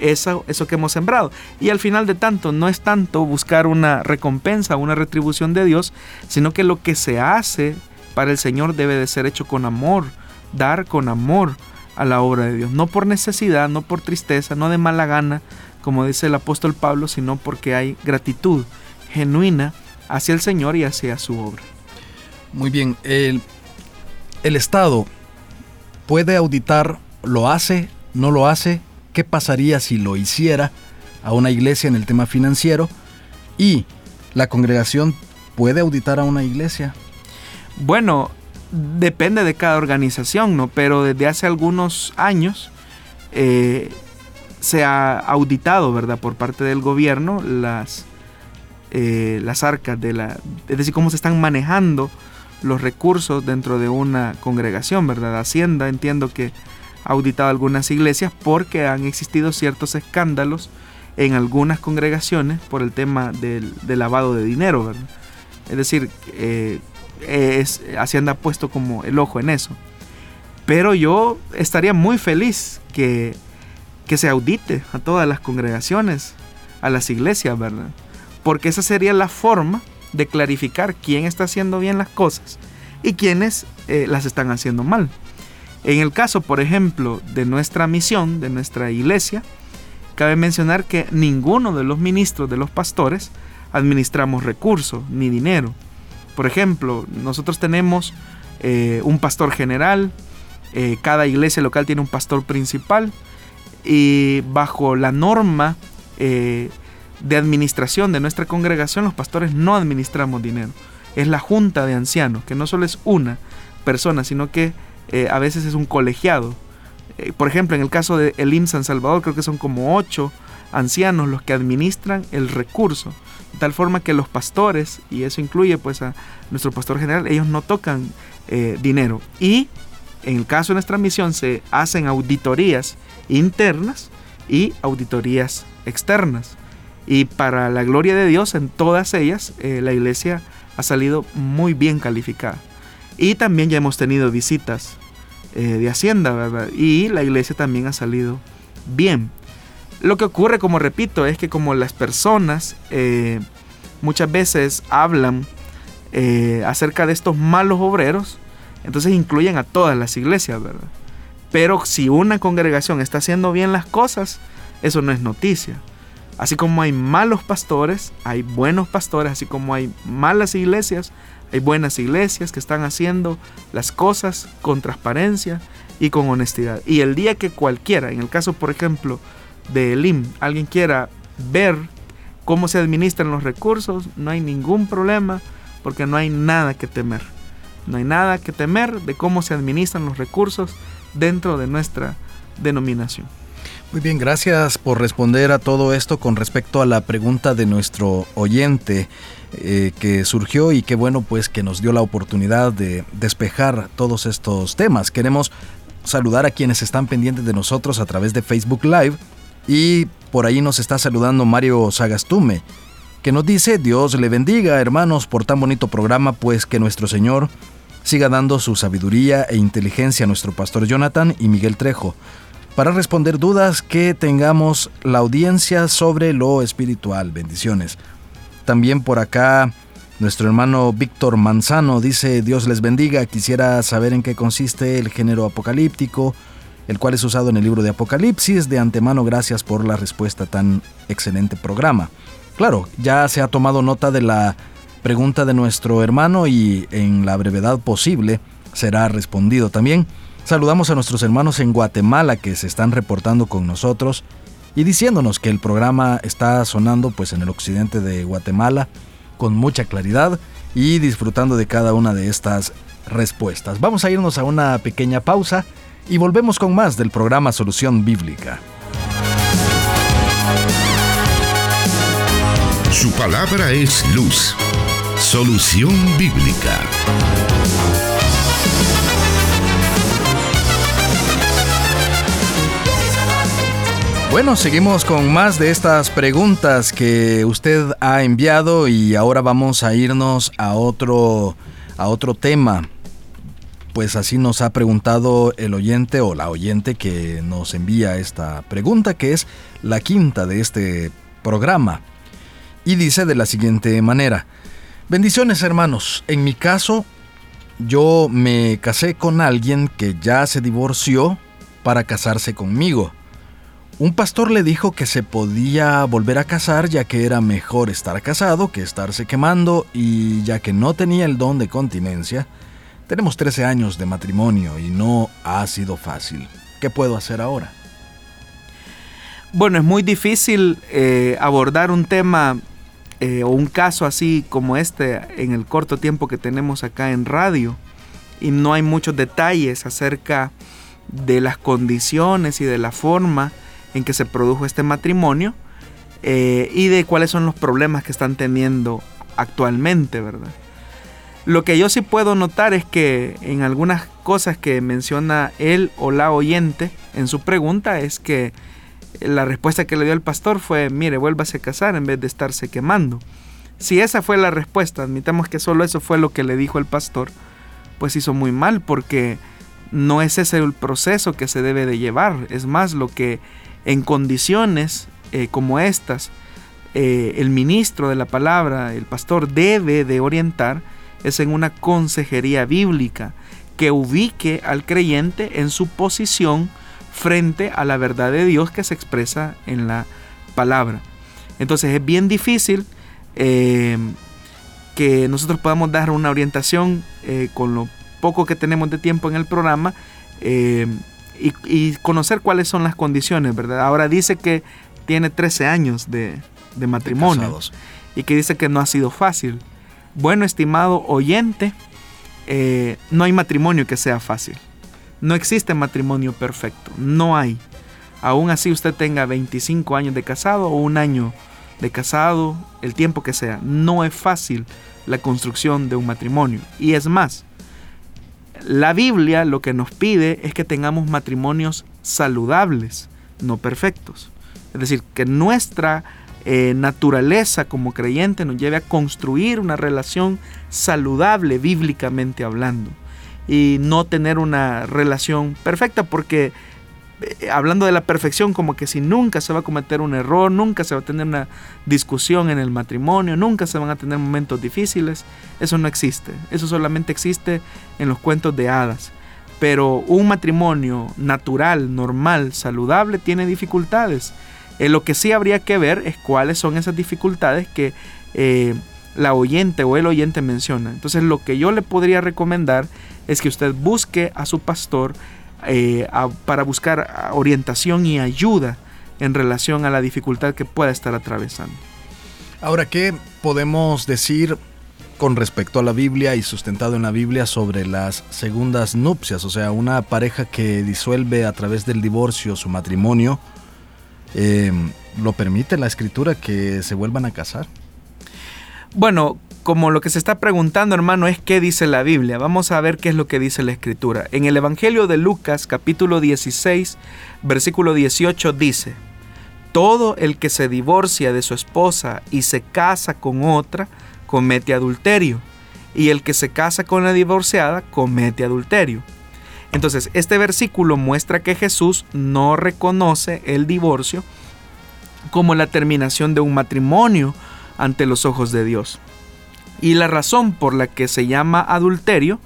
C: eso, eso que hemos sembrado. Y al final de tanto, no es tanto buscar una recompensa, una retribución de Dios, sino que lo que se hace para el Señor debe de ser hecho con amor, dar con amor a la obra de Dios, no por necesidad, no por tristeza, no de mala gana, como dice el apóstol Pablo, sino porque hay gratitud genuina hacia el Señor y hacia su obra.
B: Muy bien, el, el Estado puede auditar, lo hace, no lo hace, qué pasaría si lo hiciera a una iglesia en el tema financiero y la congregación puede auditar a una iglesia.
C: Bueno, depende de cada organización, ¿no? Pero desde hace algunos años eh, se ha auditado, ¿verdad? Por parte del gobierno las, eh, las arcas de la... Es decir, cómo se están manejando los recursos dentro de una congregación, ¿verdad? Hacienda, entiendo que auditado algunas iglesias porque han existido ciertos escándalos en algunas congregaciones por el tema del, lavado de dinero, Es decir, eh, Hacienda ha puesto como el ojo en eso. Pero yo estaría muy feliz que, que se audite a todas las congregaciones, a las iglesias, ¿verdad? Porque esa sería la forma de clarificar quién está haciendo bien las cosas y quiénes eh, las están haciendo mal. En el caso, por ejemplo, de nuestra misión, de nuestra iglesia, cabe mencionar que ninguno de los ministros de los pastores administramos recursos ni dinero. Por ejemplo, nosotros tenemos eh, un pastor general, eh, cada iglesia local tiene un pastor principal y bajo la norma eh, de administración de nuestra congregación los pastores no administramos dinero. Es la junta de ancianos, que no solo es una persona, sino que a veces es un colegiado. por ejemplo, en el caso de Elim San Salvador creo que son como ocho ancianos los que administran el recurso. De tal forma que los pastores, y eso incluye pues a nuestro pastor general, ellos no tocan eh, dinero. Y en el caso de nuestra misión se hacen auditorías internas y auditorías externas. Y para la gloria de Dios, en todas ellas, eh, la iglesia ha salido muy bien calificada. Y también ya hemos tenido visitas eh, de Hacienda, ¿verdad? Y la iglesia también ha salido bien. Lo que ocurre, como repito, es que como las personas eh, muchas veces hablan eh, acerca de estos malos obreros, entonces incluyen a todas las iglesias, ¿verdad? Pero si una congregación está haciendo bien las cosas, eso no es noticia. Así como hay malos pastores, hay buenos pastores, así como hay malas iglesias, hay buenas iglesias que están haciendo las cosas con transparencia y con honestidad. Y el día que cualquiera, en el caso por ejemplo de Elim alguien quiera ver cómo se administran los recursos, no hay ningún problema porque no hay nada que temer. No hay nada que temer de cómo se administran los recursos dentro de nuestra denominación.
B: Muy bien, gracias por responder a todo esto con respecto a la pregunta de nuestro oyente eh, que surgió y que bueno pues que nos dio la oportunidad de despejar todos estos temas. Queremos saludar a quienes están pendientes de nosotros a través de Facebook Live y por ahí nos está saludando Mario Sagastume, que nos dice, Dios le bendiga hermanos por tan bonito programa, pues que nuestro Señor siga dando su sabiduría e inteligencia a nuestro pastor Jonathan y Miguel Trejo, para responder dudas que tengamos la audiencia sobre lo espiritual. Bendiciones. También por acá nuestro hermano Víctor Manzano dice, Dios les bendiga, quisiera saber en qué consiste el género apocalíptico, el cual es usado en el libro de Apocalipsis. De antemano, gracias por la respuesta tan excelente programa. Claro, ya se ha tomado nota de la pregunta de nuestro hermano y en la brevedad posible será respondido también. Saludamos a nuestros hermanos en Guatemala que se están reportando con nosotros y diciéndonos que el programa está sonando pues en el occidente de Guatemala con mucha claridad y disfrutando de cada una de estas respuestas. Vamos a irnos a una pequeña pausa y volvemos con más del programa Solución Bíblica.
A: Su palabra es luz. Solución Bíblica.
B: Bueno, seguimos con más de estas preguntas que usted ha enviado y ahora vamos a irnos a otro a otro tema pues así nos ha preguntado el oyente o la oyente que nos envía esta pregunta, que es la quinta de este programa. Y dice de la siguiente manera, bendiciones hermanos, en mi caso yo me casé con alguien que ya se divorció para casarse conmigo. Un pastor le dijo que se podía volver a casar ya que era mejor estar casado que estarse quemando y ya que no tenía el don de continencia, tenemos 13 años de matrimonio y no ha sido fácil. ¿Qué puedo hacer ahora?
C: Bueno, es muy difícil eh, abordar un tema eh, o un caso así como este en el corto tiempo que tenemos acá en radio y no hay muchos detalles acerca de las condiciones y de la forma en que se produjo este matrimonio eh, y de cuáles son los problemas que están teniendo actualmente, ¿verdad? Lo que yo sí puedo notar es que en algunas cosas que menciona él o la oyente en su pregunta es que la respuesta que le dio el pastor fue, mire, vuélvase a casar en vez de estarse quemando. Si esa fue la respuesta, admitamos que solo eso fue lo que le dijo el pastor, pues hizo muy mal porque no es ese el proceso que se debe de llevar. Es más, lo que en condiciones eh, como estas, eh, el ministro de la palabra, el pastor, debe de orientar es en una consejería bíblica que ubique al creyente en su posición frente a la verdad de Dios que se expresa en la palabra. Entonces es bien difícil eh, que nosotros podamos dar una orientación con lo poco que tenemos de tiempo en el programa y, y, conocer cuáles son las condiciones, ¿verdad? Ahora dice que tiene 13 años de, de matrimonio y que dice que no ha sido fácil. Bueno, estimado oyente, no hay matrimonio que sea fácil. No existe matrimonio perfecto, no hay. Aún así usted tenga 25 años de casado o un año de casado, el tiempo que sea, no es fácil la construcción de un matrimonio. Y es más, la Biblia lo que nos pide es que tengamos matrimonios saludables, no perfectos. Es decir, que nuestra eh, naturaleza como creyente nos lleve a construir una relación saludable bíblicamente hablando y no tener una relación perfecta porque hablando de la perfección como que si nunca se va a cometer un error, nunca se va a tener una discusión en el matrimonio, nunca se van a tener momentos difíciles, eso no existe, eso solamente existe en los cuentos de hadas. Pero un matrimonio natural, normal, saludable tiene dificultades. Eh, lo que sí habría que ver es cuáles son esas dificultades que eh, la oyente o el oyente menciona. Entonces lo que yo le podría recomendar es que usted busque a su pastor eh, para buscar orientación y ayuda en relación a la dificultad que pueda estar atravesando.
B: Ahora, ¿qué podemos decir con respecto a la Biblia y sustentado en la Biblia sobre las segundas nupcias? O sea, una pareja que disuelve a través del divorcio su matrimonio, eh, ¿lo permite la escritura que se vuelvan a casar?
C: Bueno, como lo que se está preguntando, hermano, es qué dice la Biblia. Vamos a ver qué es lo que dice la Escritura. En el Evangelio de Lucas, capítulo 16, versículo 18, dice, Todo el que se divorcia de su esposa y se casa con otra, comete adulterio. Y el que se casa con la divorciada, comete adulterio. Entonces, este versículo muestra que Jesús no reconoce el divorcio como la terminación de un matrimonio ante los ojos de Dios. Y la razón por la que se llama adulterio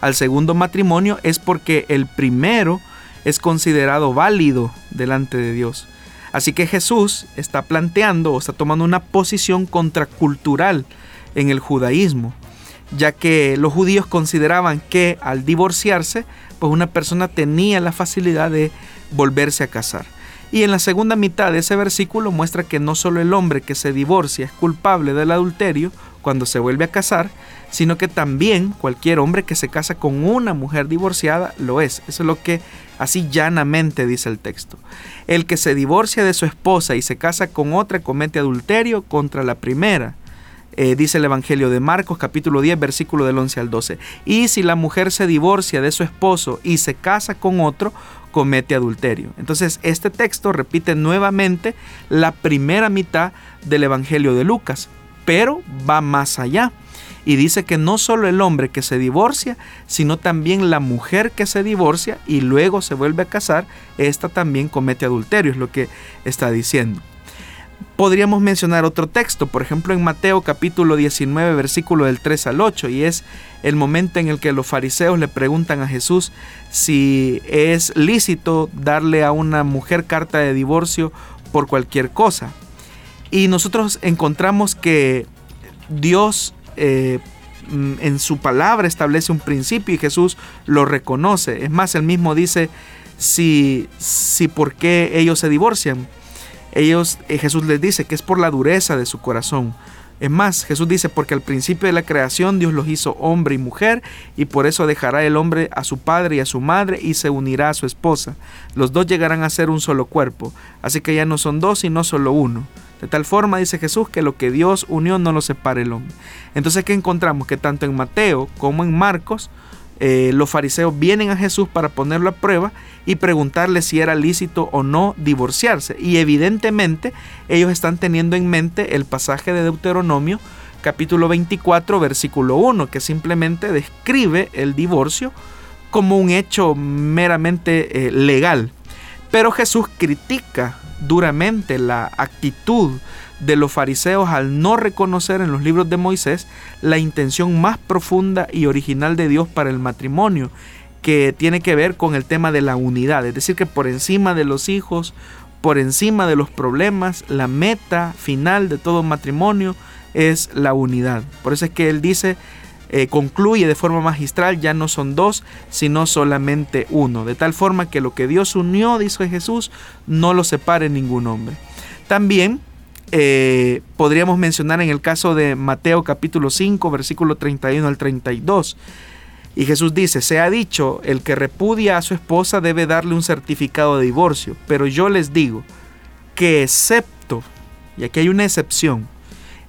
C: al segundo matrimonio es porque el primero es considerado válido delante de Dios. Así que Jesús está planteando o está tomando una posición contracultural en el judaísmo, ya que los judíos consideraban que al divorciarse, pues una persona tenía la facilidad de volverse a casar. Y en la segunda mitad de ese versículo muestra que no solo el hombre que se divorcia es culpable del adulterio cuando se vuelve a casar, sino que también cualquier hombre que se casa con una mujer divorciada lo es. Eso es lo que así llanamente dice el texto. El que se divorcia de su esposa y se casa con otra comete adulterio contra la primera. Eh, dice el Evangelio de Marcos capítulo 10 versículo del 11 al 12. Y si la mujer se divorcia de su esposo y se casa con otro, comete adulterio. Entonces este texto repite nuevamente la primera mitad del Evangelio de Lucas, pero va más allá. Y dice que no solo el hombre que se divorcia, sino también la mujer que se divorcia y luego se vuelve a casar, esta también comete adulterio, es lo que está diciendo podríamos mencionar otro texto, por ejemplo en Mateo capítulo 19 versículo del 3 al 8, y es el momento en el que los fariseos le preguntan a Jesús si es lícito darle a una mujer carta de divorcio por cualquier cosa. Y nosotros encontramos que Dios eh, en su palabra establece un principio y Jesús lo reconoce. Es más, él mismo dice si, si por qué ellos se divorcian ellos, eh, Jesús les dice que es por la dureza de su corazón. Es más, Jesús dice, porque al principio de la creación Dios los hizo hombre y mujer, y por eso dejará el hombre a su padre y a su madre y se unirá a su esposa. Los dos llegarán a ser un solo cuerpo, así que ya no son dos, sino solo uno. De tal forma, dice Jesús, que lo que Dios unió no lo separe el hombre. Entonces, ¿qué encontramos? Que tanto en Mateo como en Marcos, eh, los fariseos vienen a Jesús para ponerlo a prueba y preguntarle si era lícito o no divorciarse. Y evidentemente ellos están teniendo en mente el pasaje de Deuteronomio capítulo 24 versículo 1 que simplemente describe el divorcio como un hecho meramente eh, legal. Pero Jesús critica duramente la actitud de los fariseos al no reconocer en los libros de Moisés la intención más profunda y original de Dios para el matrimonio, que tiene que ver con el tema de la unidad, es decir, que por encima de los hijos, por encima de los problemas, la meta final de todo matrimonio es la unidad. Por eso es que él dice, eh, concluye de forma magistral, ya no son dos, sino solamente uno. De tal forma que lo que Dios unió, dice Jesús, no lo separe ningún hombre. También eh, podríamos mencionar en el caso de Mateo capítulo 5, versículo 31 al 32. Y Jesús dice, se ha dicho, el que repudia a su esposa debe darle un certificado de divorcio, pero yo les digo que excepto, y aquí hay una excepción,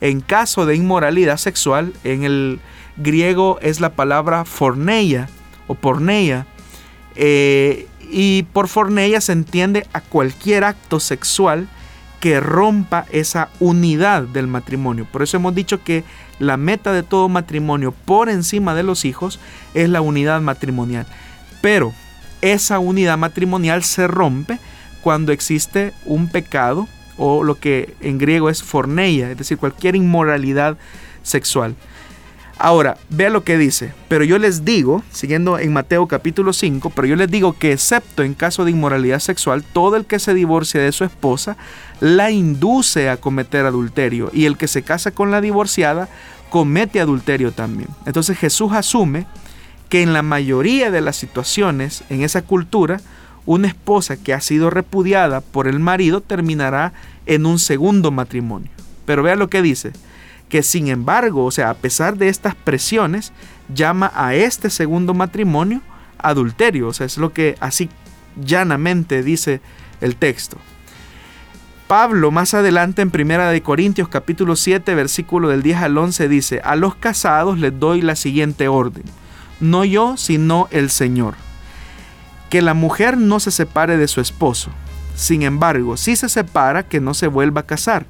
C: en caso de inmoralidad sexual, en el griego es la palabra forneia o porneia, eh, y por forneia se entiende a cualquier acto sexual que rompa esa unidad del matrimonio. Por eso hemos dicho que la meta de todo matrimonio por encima de los hijos es la unidad matrimonial. Pero esa unidad matrimonial se rompe cuando existe un pecado o lo que en griego es forneia, es decir, cualquier inmoralidad sexual. Ahora, vea lo que dice, pero yo les digo, siguiendo en Mateo capítulo 5, pero yo les digo que excepto en caso de inmoralidad sexual, todo el que se divorcia de su esposa la induce a cometer adulterio y el que se casa con la divorciada comete adulterio también. Entonces Jesús asume que en la mayoría de las situaciones en esa cultura, una esposa que ha sido repudiada por el marido terminará en un segundo matrimonio. Pero vea lo que dice, que sin embargo, o sea, a pesar de estas presiones, llama a este segundo matrimonio adulterio. O sea, es lo que así llanamente dice el texto. Pablo más adelante en Primera de Corintios capítulo 7 versículo del 10 al 11 dice, a los casados les doy la siguiente orden, no yo sino el Señor, que la mujer no se separe de su esposo, sin embargo, si se separa, que no se vuelva a casar,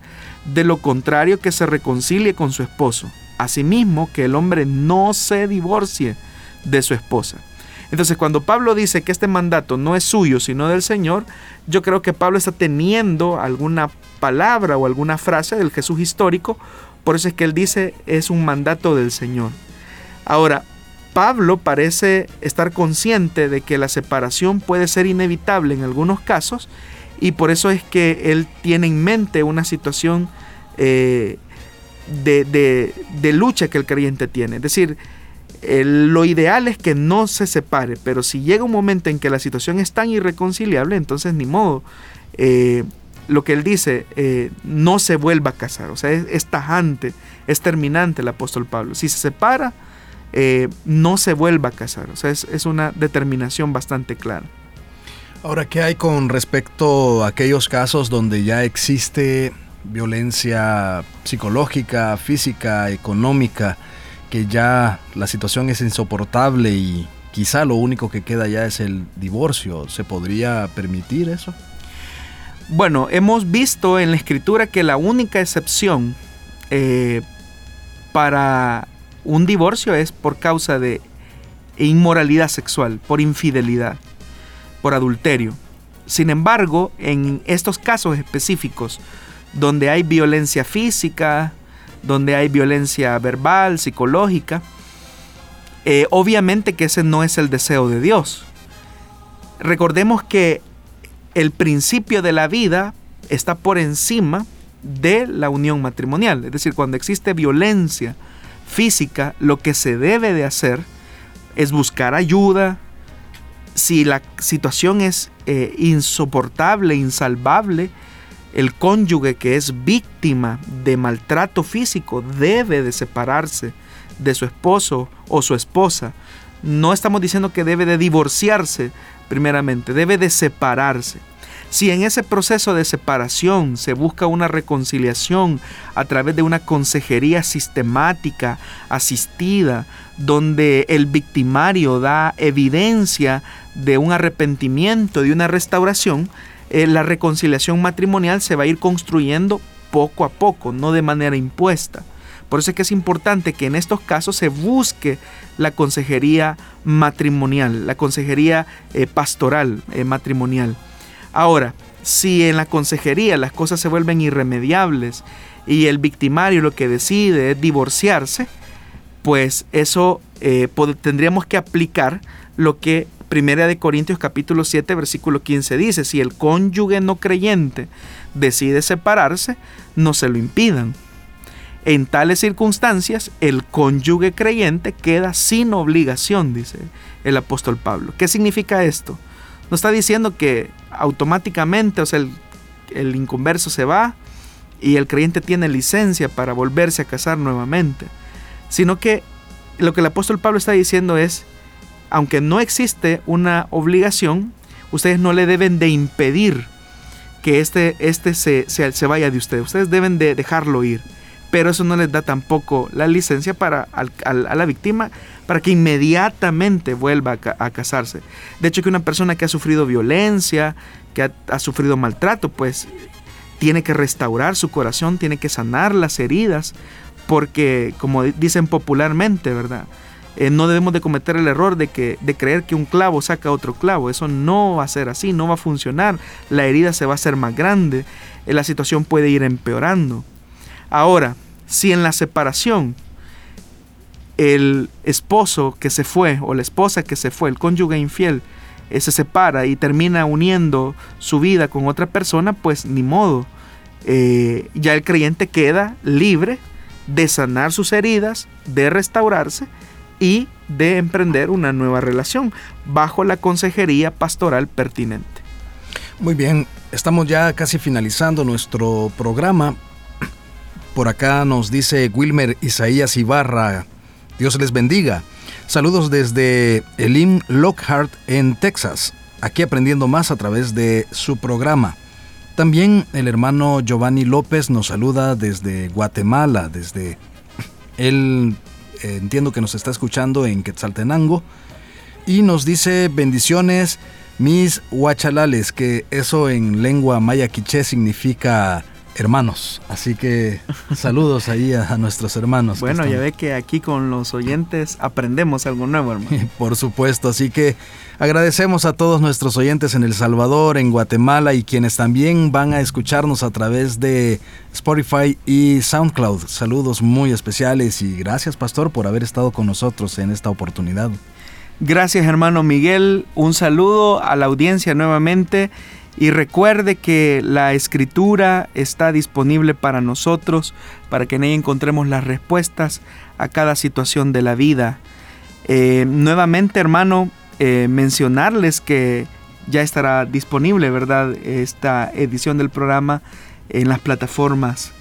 C: de lo contrario que se reconcilie con su esposo. Asimismo, que el hombre no se divorcie de su esposa. Entonces, cuando Pablo dice que este mandato no es suyo, sino del Señor, yo creo que Pablo está teniendo alguna palabra o alguna frase del Jesús histórico, por eso es que él dice es un mandato del Señor. Ahora, Pablo parece estar consciente de que la separación puede ser inevitable en algunos casos y por eso es que él tiene en mente una situación eh, de, lucha que el creyente tiene. Es decir, lo ideal es que no se separe, pero si llega un momento en que la situación es tan irreconciliable, entonces ni modo. Eh, lo que él dice, eh, no se vuelva a casar. O sea, es, tajante, es terminante el apóstol Pablo. Si se separa, no se vuelva a casar. O sea, es una determinación bastante clara.
B: Ahora, ¿qué hay con respecto a aquellos casos donde ya existe violencia psicológica, física, económica, que ya la situación es insoportable y quizá lo único que queda ya es el divorcio? ¿Se podría permitir eso?
C: Bueno, hemos visto en la escritura que la única excepción eh, para un divorcio es por causa de inmoralidad sexual, por infidelidad por adulterio. Sin embargo, en estos casos específicos, donde hay violencia física, donde hay violencia verbal, psicológica, eh, obviamente que ese no es el deseo de Dios. Recordemos que el principio de la vida está por encima de la unión matrimonial. Es decir, cuando existe violencia física, lo que se debe de hacer es buscar ayuda, si la situación es eh, insoportable, insalvable, el cónyuge que es víctima de maltrato físico debe de separarse de su esposo o su esposa. No estamos diciendo que debe de divorciarse primeramente, debe de separarse. Si en ese proceso de separación se busca una reconciliación a través de una consejería sistemática, asistida, donde el victimario da evidencia de un arrepentimiento, de una restauración, eh, la reconciliación matrimonial se va a ir construyendo poco a poco, no de manera impuesta. Por eso es que es importante que en estos casos se busque la consejería matrimonial, la consejería eh, pastoral eh, matrimonial. Ahora, si en la consejería las cosas se vuelven irremediables y el victimario lo que decide es divorciarse, pues eso tendríamos que aplicar lo que Primera de Corintios capítulo 7 versículo 15 dice, si el cónyuge no creyente decide separarse, no se lo impidan. En tales circunstancias, el cónyuge creyente queda sin obligación, dice el apóstol Pablo. ¿Qué significa esto? No está diciendo que automáticamente, o sea, el, el inconverso se va y el creyente tiene licencia para volverse a casar nuevamente, sino que lo que el apóstol Pablo está diciendo es, aunque no existe una obligación, ustedes no le deben de impedir que este, este se, se, vaya de ustedes. Ustedes deben de dejarlo ir. Pero eso no les da tampoco la licencia para a la víctima para que inmediatamente vuelva a, casarse. De hecho, que una persona que ha sufrido violencia, que ha sufrido maltrato, pues tiene que restaurar su corazón, tiene que sanar las heridas, porque como dicen popularmente, ¿verdad? Eh, no debemos de cometer el error de, que, de creer que un clavo saca otro clavo. Eso no va a ser así, no va a funcionar. La herida se va a hacer más grande. Eh, la situación puede ir empeorando. Ahora, si en la separación el esposo que se fue o la esposa que se fue, el cónyuge infiel, eh, se separa y termina uniendo su vida con otra persona, pues ni modo. ya el creyente queda libre de sanar sus heridas, de restaurarse y de emprender una nueva relación bajo la consejería pastoral pertinente.
B: Muy bien, estamos ya casi finalizando nuestro programa. Por acá nos dice Wilmer Isaías Ibarra, Dios les bendiga. Saludos desde Elim Lockhart en Texas, aquí aprendiendo más a través de su programa. También el hermano Giovanni López nos saluda desde Guatemala, desde él eh, entiendo que nos está escuchando en Quetzaltenango, y nos dice bendiciones mis huachalales, que eso en lengua maya quiché significa hermanos. Así que saludos ahí a, nuestros hermanos.
C: Bueno, ya ve que aquí con los oyentes aprendemos algo nuevo, hermano. [laughs]
B: Por supuesto, así que agradecemos a todos nuestros oyentes en El Salvador, en Guatemala y quienes también van a escucharnos a través de Spotify y SoundCloud. Saludos muy especiales y gracias, pastor, por haber estado con nosotros en esta oportunidad.
C: Gracias, hermano Miguel. Un saludo a la audiencia nuevamente y recuerde que la escritura está disponible para nosotros, para que en ella encontremos las respuestas a cada situación de la vida. Eh, nuevamente, hermano, eh, mencionarles que ya estará disponible, ¿verdad? Esta edición del programa en las plataformas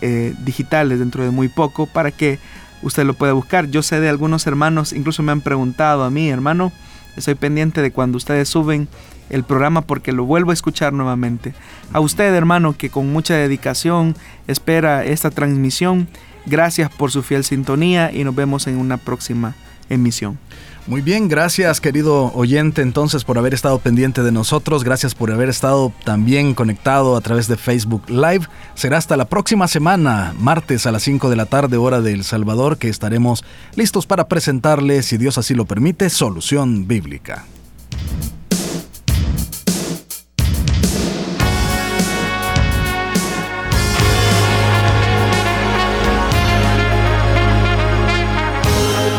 C: eh, digitales dentro de muy poco para que usted lo pueda buscar. Yo sé de algunos hermanos, incluso me han preguntado a mí, hermano, estoy pendiente de cuando ustedes suben el programa porque lo vuelvo a escuchar nuevamente. A usted, hermano, que con mucha dedicación espera esta transmisión, gracias por su fiel sintonía y nos vemos en una próxima emisión.
B: Muy bien, gracias querido oyente entonces por haber estado pendiente de nosotros, gracias por haber estado también conectado a través de Facebook Live. Será hasta la próxima semana, martes a las 5 de la tarde hora de El Salvador, que estaremos listos para presentarle, si Dios así lo permite, solución bíblica.